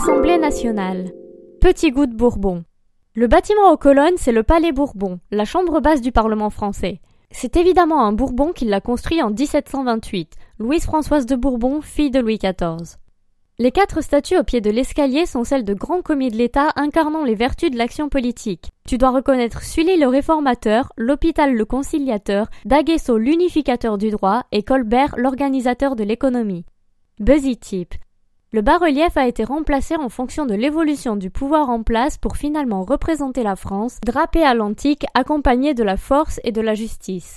Assemblée nationale. Petit goût de Bourbon. Le bâtiment aux colonnes, c'est le Palais Bourbon, la chambre basse du Parlement français. C'est évidemment un Bourbon qui l'a construit en 1728, Louise Françoise de Bourbon, fille de Louis XIV. Les quatre statues au pied de l'escalier sont celles de grands commis de l'État incarnant les vertus de l'action politique. Tu dois reconnaître Sully le réformateur, l'hôpital le conciliateur, Daguesseau l'unificateur du droit et Colbert l'organisateur de l'économie. Buzzy Tip. Le bas-relief a été remplacé en fonction de l'évolution du pouvoir en place pour finalement représenter la France, drapée à l'antique, accompagnée de la force et de la justice.